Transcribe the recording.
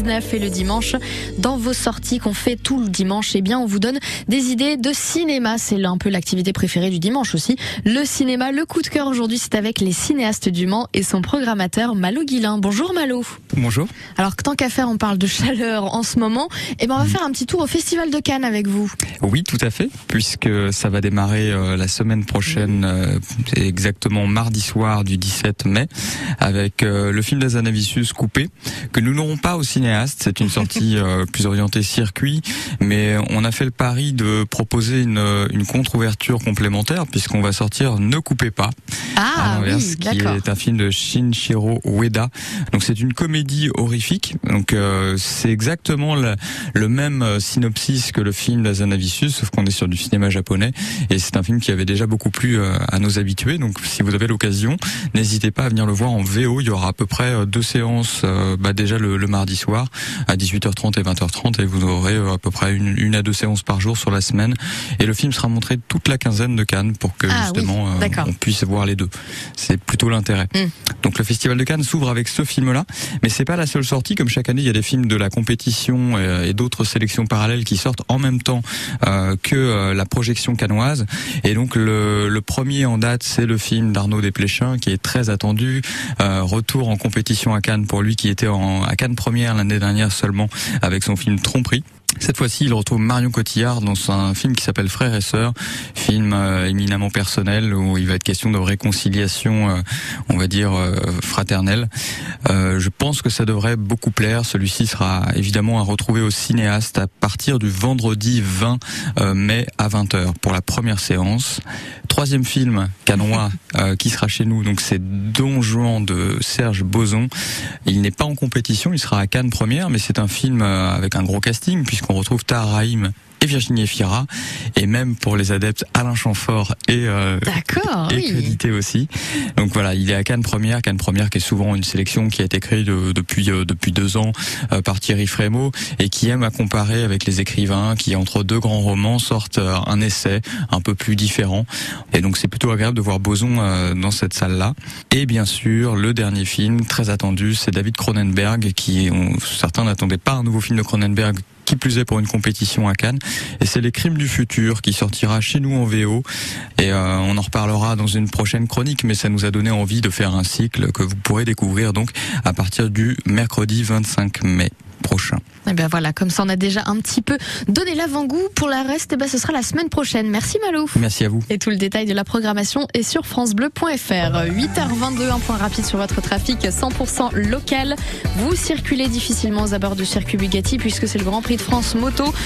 19 et le dimanche. Dans vos sorties qu'on fait tout le dimanche, eh bien, on vous donne des idées de cinéma. C'est un peu l'activité préférée du dimanche aussi. Le cinéma, le coup de cœur aujourd'hui, c'est avec les cinéastes du Mans et son programmateur Malo Guilin. Bonjour Malo. Bonjour. Alors, tant qu'à faire, on parle de chaleur en ce moment. Eh ben, on va faire un petit tour au Festival de Cannes avec vous. Oui, tout à fait, puisque ça va démarrer euh, la semaine prochaine, euh, c'est exactement mardi soir du 17 mai, avec euh, le film d'Azanavicius coupé, que nous n'aurons pas au cinéaste. C'est une sortie plus orientée circuit, mais on a fait le pari de proposer une, une contre-ouverture complémentaire, puisqu'on va sortir Ne coupez pas, Ah, à oui, qui est un film de Shinshiro Ueda. Donc c'est une comédie horrifique. Donc euh, c'est exactement le, le même euh, synopsis que le film d'Azanavicius, sauf qu'on est sur du cinéma japonais. Et c'est un film qui avait déjà beaucoup plu euh, à nos habitués. Donc si vous avez l'occasion, n'hésitez pas à venir le voir en VO. Il y aura à peu près euh, deux séances euh, bah, déjà le, le mardi soir à 18h30 et 20h30 et vous aurez euh, à peu près une, une à deux séances par jour sur la semaine. Et le film sera montré toute la quinzaine de Cannes pour que Ah oui, justement euh, on puisse voir les deux. C'est plutôt l'intérêt. Mm. Donc le Festival de Cannes s'ouvre avec ce film-là, mais c'est pas la seule sortie. Comme chaque année, il y a des films de la compétition euh, et d'autres sélections parallèles qui sortent en même temps euh, que euh, la projection cannoise. Et donc le, le premier en date, c'est le film d'Arnaud Desplechin qui est très attendu. Retour en compétition à Cannes pour lui qui était en, à Cannes première l'année dernière seulement avec son film Tromperie. Cette fois-ci, il retrouve Marion Cotillard dans un film qui s'appelle Frères et Sœurs, film euh, éminemment personnel où il va être question de réconciliation, euh, on va dire euh, fraternelle. Euh, je pense que ça devrait beaucoup plaire. Celui-ci sera évidemment à retrouver au cinéaste à partir du vendredi 20 euh, mai à 20h pour la première séance. Troisième film canois euh, qui sera chez nous, donc c'est Don Juan de Serge Boson. Il n'est pas en compétition, il sera à Cannes première, mais c'est un film avec un gros casting puisqu'on retrouve Tahar Rahim et Virginie Efira, et même pour les adeptes Alain Chamfort et euh, et oui. crédité aussi. Donc voilà, il est à Cannes Première, Cannes Première qui est souvent une sélection qui a été créée de- depuis euh, depuis deux ans euh, par Thierry Frémaux et qui aime à comparer avec les écrivains qui entre deux grands romans sortent euh, un essai un peu plus différent. Et donc c'est plutôt agréable de voir Boson dans cette salle-là. Et bien sûr, le dernier film très attendu, c'est David Cronenberg qui on- certains n'attendaient pas un nouveau film de Cronenberg qui plus est pour une compétition à Cannes. Et c'est Les Crimes du futur qui sortira chez nous en VO. Et euh, on en reparlera dans une prochaine chronique, mais ça nous a donné envie de faire un cycle que vous pourrez découvrir donc à partir du mercredi 25 mai prochain. Eh ben voilà, comme ça on a déjà un petit peu donné l'avant-goût. Pour la reste, eh ben ce sera la semaine prochaine. Merci Malo. Merci à vous. Et tout le détail de la programmation est sur francebleu.fr. 8h22, un point rapide sur votre trafic 100% local. Vous circulez difficilement aux abords du circuit Bugatti puisque c'est le Grand Prix de France moto.